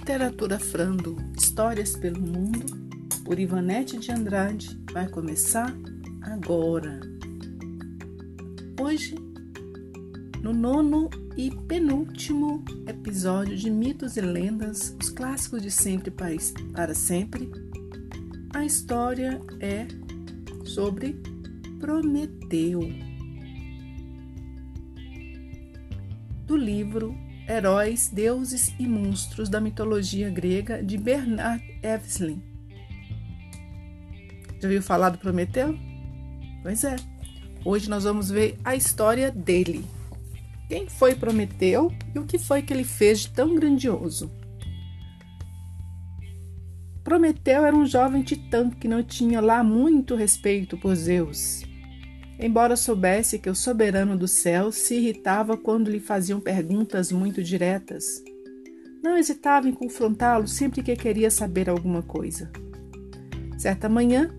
Literatura Frando, Histórias pelo Mundo, por Ivanete de Andrade, vai começar agora. Hoje, no nono e penúltimo episódio de Mitos e Lendas, os clássicos de sempre para sempre, a história é sobre Prometeu. Do livro Heróis, Deuses e Monstros da Mitologia Grega de Bernard Eveslin. Já ouviu falar do Prometeu? Pois é. Hoje nós vamos ver a história dele. Quem foi Prometeu e o que foi que ele fez de tão grandioso? Prometeu era um jovem titã que não tinha lá muito respeito por Zeus embora soubesse que o soberano do céu se irritava quando lhe faziam perguntas muito diretas. Não hesitava em confrontá-lo sempre que queria saber alguma coisa. Certa manhã,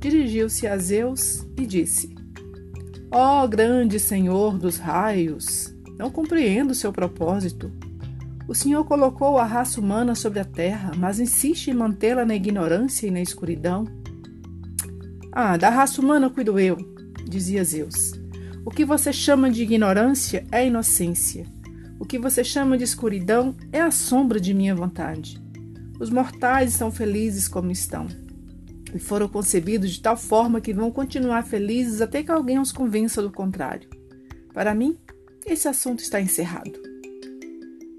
dirigiu-se a Zeus e disse: Ó oh, grande senhor dos raios, não compreendo seu propósito. O senhor colocou a raça humana sobre a terra, mas insiste em mantê-la na ignorância e na escuridão. Ah, da raça humana cuido eu, dizia Zeus. O que você chama de ignorância é inocência. O que você chama de escuridão é a sombra de minha vontade. Os mortais estão felizes como estão. E foram concebidos de tal forma que vão continuar felizes até que alguém os convença do contrário. Para mim, esse assunto está encerrado.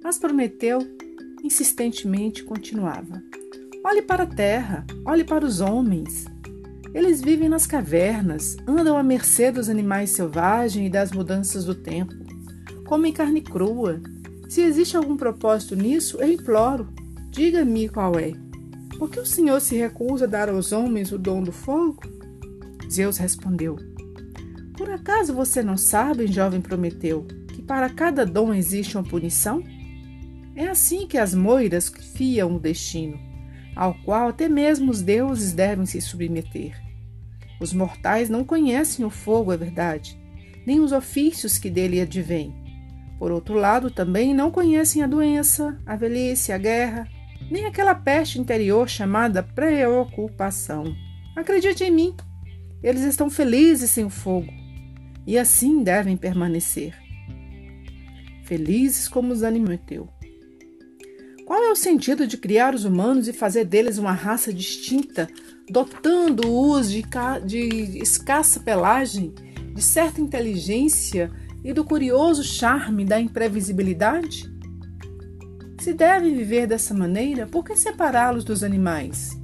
Mas Prometeu insistentemente continuava: Olhe para a terra, olhe para os homens. Eles vivem nas cavernas, andam à mercê dos animais selvagens e das mudanças do tempo. Comem carne crua. Se existe algum propósito nisso, eu imploro. Diga-me qual é. Por que o Senhor se recusa a dar aos homens o dom do fogo? Zeus respondeu: Por acaso você não sabe, jovem Prometeu, que para cada dom existe uma punição? É assim que as moiras fiam o destino, ao qual até mesmo os deuses devem se submeter. Os mortais não conhecem o fogo, é verdade, nem os ofícios que dele advêm. Por outro lado, também não conhecem a doença, a velhice, a guerra, nem aquela peste interior chamada preocupação. Acredite em mim, eles estão felizes sem o fogo e assim devem permanecer. Felizes como os animateu. Qual é o sentido de criar os humanos e fazer deles uma raça distinta, dotando-os de, de escassa pelagem, de certa inteligência e do curioso charme da imprevisibilidade? Se devem viver dessa maneira, por que separá-los dos animais?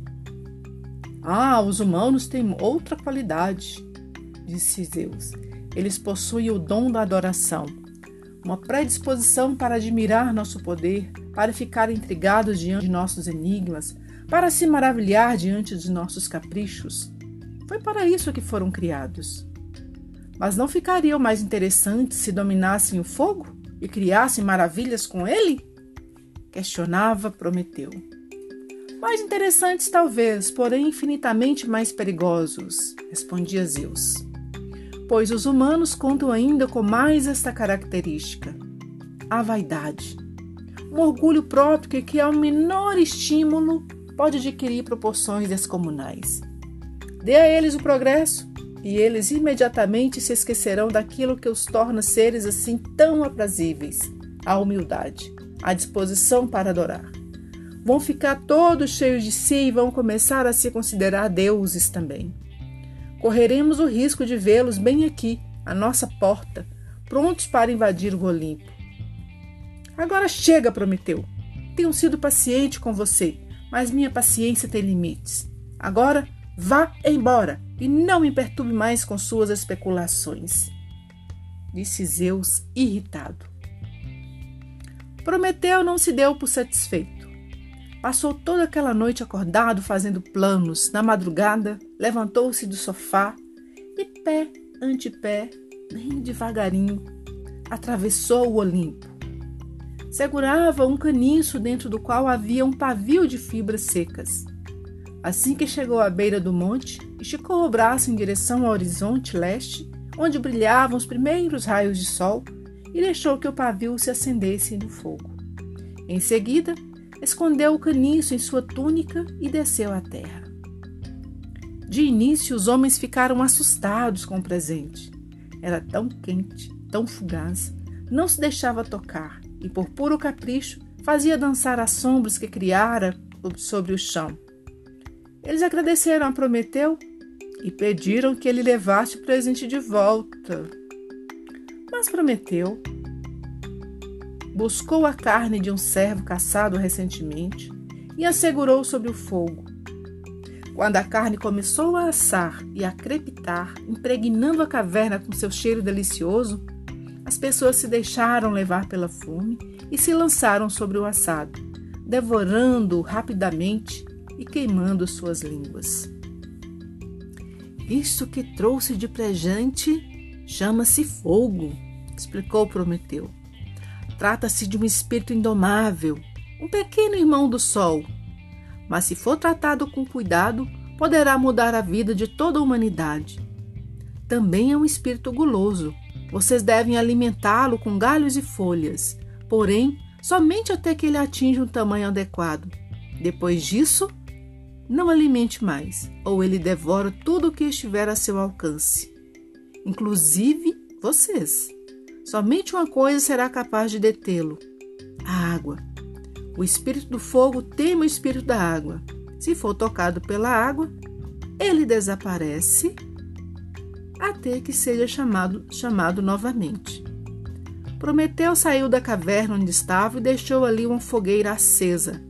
Ah, os humanos têm outra qualidade, disse Zeus. Eles possuem o dom da adoração uma predisposição para admirar nosso poder, para ficar intrigados diante de nossos enigmas, para se maravilhar diante de nossos caprichos. Foi para isso que foram criados. Mas não ficariam mais interessantes se dominassem o fogo e criassem maravilhas com ele? Questionava Prometeu. Mais interessantes, talvez, porém infinitamente mais perigosos, respondia Zeus pois os humanos contam ainda com mais esta característica: a vaidade. Um orgulho próprio que, ao menor estímulo, pode adquirir proporções descomunais. Dê a eles o progresso e eles imediatamente se esquecerão daquilo que os torna seres assim tão aprazíveis: a humildade, a disposição para adorar. Vão ficar todos cheios de si e vão começar a se considerar deuses também correremos o risco de vê-los bem aqui, à nossa porta, prontos para invadir o Olimpo. Agora chega, Prometeu. Tenho sido paciente com você, mas minha paciência tem limites. Agora vá embora e não me perturbe mais com suas especulações. Disse Zeus, irritado. Prometeu não se deu por satisfeito. Passou toda aquela noite acordado fazendo planos. Na madrugada, levantou-se do sofá e, pé ante pé, bem devagarinho, atravessou o Olimpo. Segurava um caniço dentro do qual havia um pavio de fibras secas. Assim que chegou à beira do monte, esticou o braço em direção ao horizonte leste, onde brilhavam os primeiros raios de sol, e deixou que o pavio se acendesse no fogo. Em seguida, escondeu o caniço em sua túnica e desceu à terra. De início, os homens ficaram assustados com o presente. Era tão quente, tão fugaz, não se deixava tocar e, por puro capricho, fazia dançar as sombras que criara sobre o chão. Eles agradeceram a Prometeu e pediram que ele levasse o presente de volta. Mas Prometeu buscou a carne de um servo caçado recentemente e a segurou sobre o fogo. Quando a carne começou a assar e a crepitar, impregnando a caverna com seu cheiro delicioso, as pessoas se deixaram levar pela fome e se lançaram sobre o assado, devorando-o rapidamente e queimando suas línguas. Isto que trouxe de presente chama-se fogo, explicou Prometeu. Trata-se de um espírito indomável, um pequeno irmão do sol. Mas se for tratado com cuidado, poderá mudar a vida de toda a humanidade. Também é um espírito guloso. Vocês devem alimentá-lo com galhos e folhas, porém, somente até que ele atinja um tamanho adequado. Depois disso, não alimente mais, ou ele devora tudo o que estiver a seu alcance, inclusive vocês. Somente uma coisa será capaz de detê-lo: a água. O espírito do fogo teme o espírito da água. Se for tocado pela água, ele desaparece até que seja chamado, chamado novamente. Prometeu saiu da caverna onde estava e deixou ali uma fogueira acesa.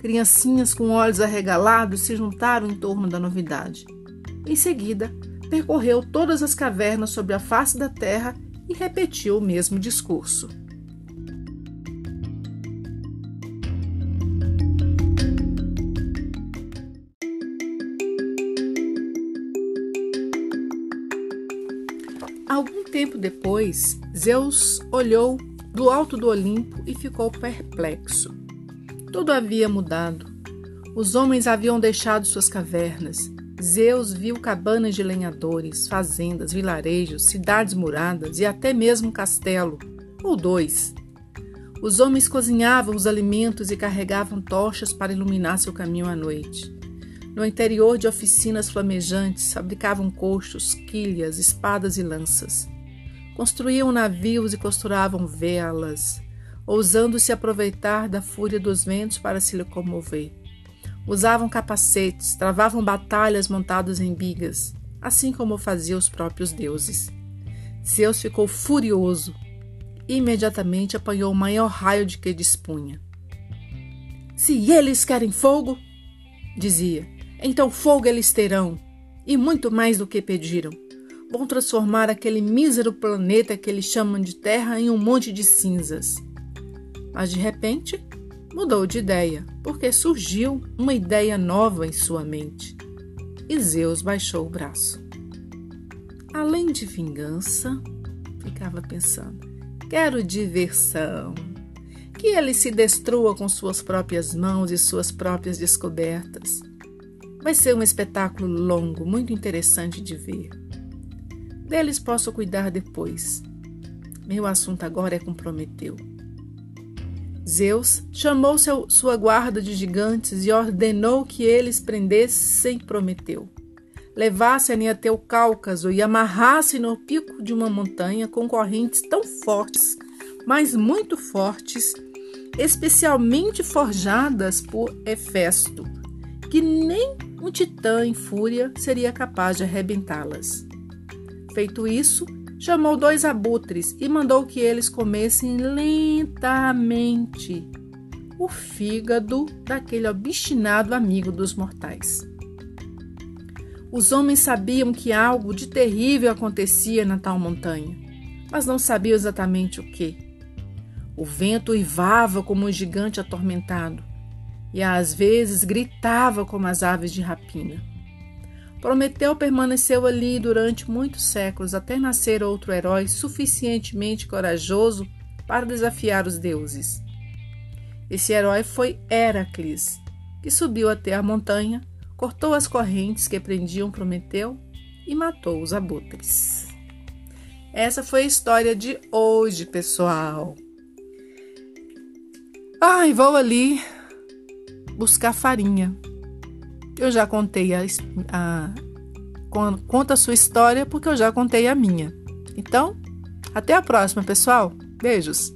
Criancinhas com olhos arregalados se juntaram em torno da novidade. Em seguida, percorreu todas as cavernas sobre a face da terra e repetiu o mesmo discurso. Algum tempo depois, Zeus olhou do alto do Olimpo e ficou perplexo. Tudo havia mudado. Os homens haviam deixado suas cavernas, Zeus viu cabanas de lenhadores, fazendas, vilarejos, cidades muradas e até mesmo um castelo, ou dois. Os homens cozinhavam os alimentos e carregavam tochas para iluminar seu caminho à noite. No interior de oficinas flamejantes, fabricavam coxos, quilhas, espadas e lanças. Construíam navios e costuravam velas, ousando se aproveitar da fúria dos ventos para se locomover. Usavam capacetes, travavam batalhas montados em bigas, assim como faziam os próprios deuses. Zeus ficou furioso e imediatamente apanhou o maior raio de que dispunha. Se eles querem fogo, dizia, então fogo eles terão, e muito mais do que pediram. Vão transformar aquele mísero planeta que eles chamam de Terra em um monte de cinzas. Mas de repente, mudou de ideia, porque surgiu uma ideia nova em sua mente. E Zeus baixou o braço. Além de vingança, ficava pensando, quero diversão. Que ele se destrua com suas próprias mãos e suas próprias descobertas. Vai ser um espetáculo longo, muito interessante de ver. Deles posso cuidar depois. Meu assunto agora é com Prometeu. Zeus chamou seu, sua guarda de gigantes e ordenou que eles prendessem Prometeu, levassem até o Cáucaso e amarrassem no pico de uma montanha com correntes tão fortes, mas muito fortes, especialmente forjadas por Hefesto, que nem um titã em fúria seria capaz de arrebentá-las. Feito isso, chamou dois abutres e mandou que eles comessem lentamente o fígado daquele obstinado amigo dos mortais. Os homens sabiam que algo de terrível acontecia na tal montanha, mas não sabiam exatamente o que. O vento uivava como um gigante atormentado e às vezes gritava como as aves de rapina. Prometeu permaneceu ali durante muitos séculos até nascer outro herói suficientemente corajoso para desafiar os deuses. Esse herói foi Heracles, que subiu até a montanha, cortou as correntes que prendiam Prometeu e matou os abutres. Essa foi a história de hoje, pessoal. Ai, vou ali buscar farinha. Eu já contei a, a conta a sua história porque eu já contei a minha. Então, até a próxima, pessoal. Beijos.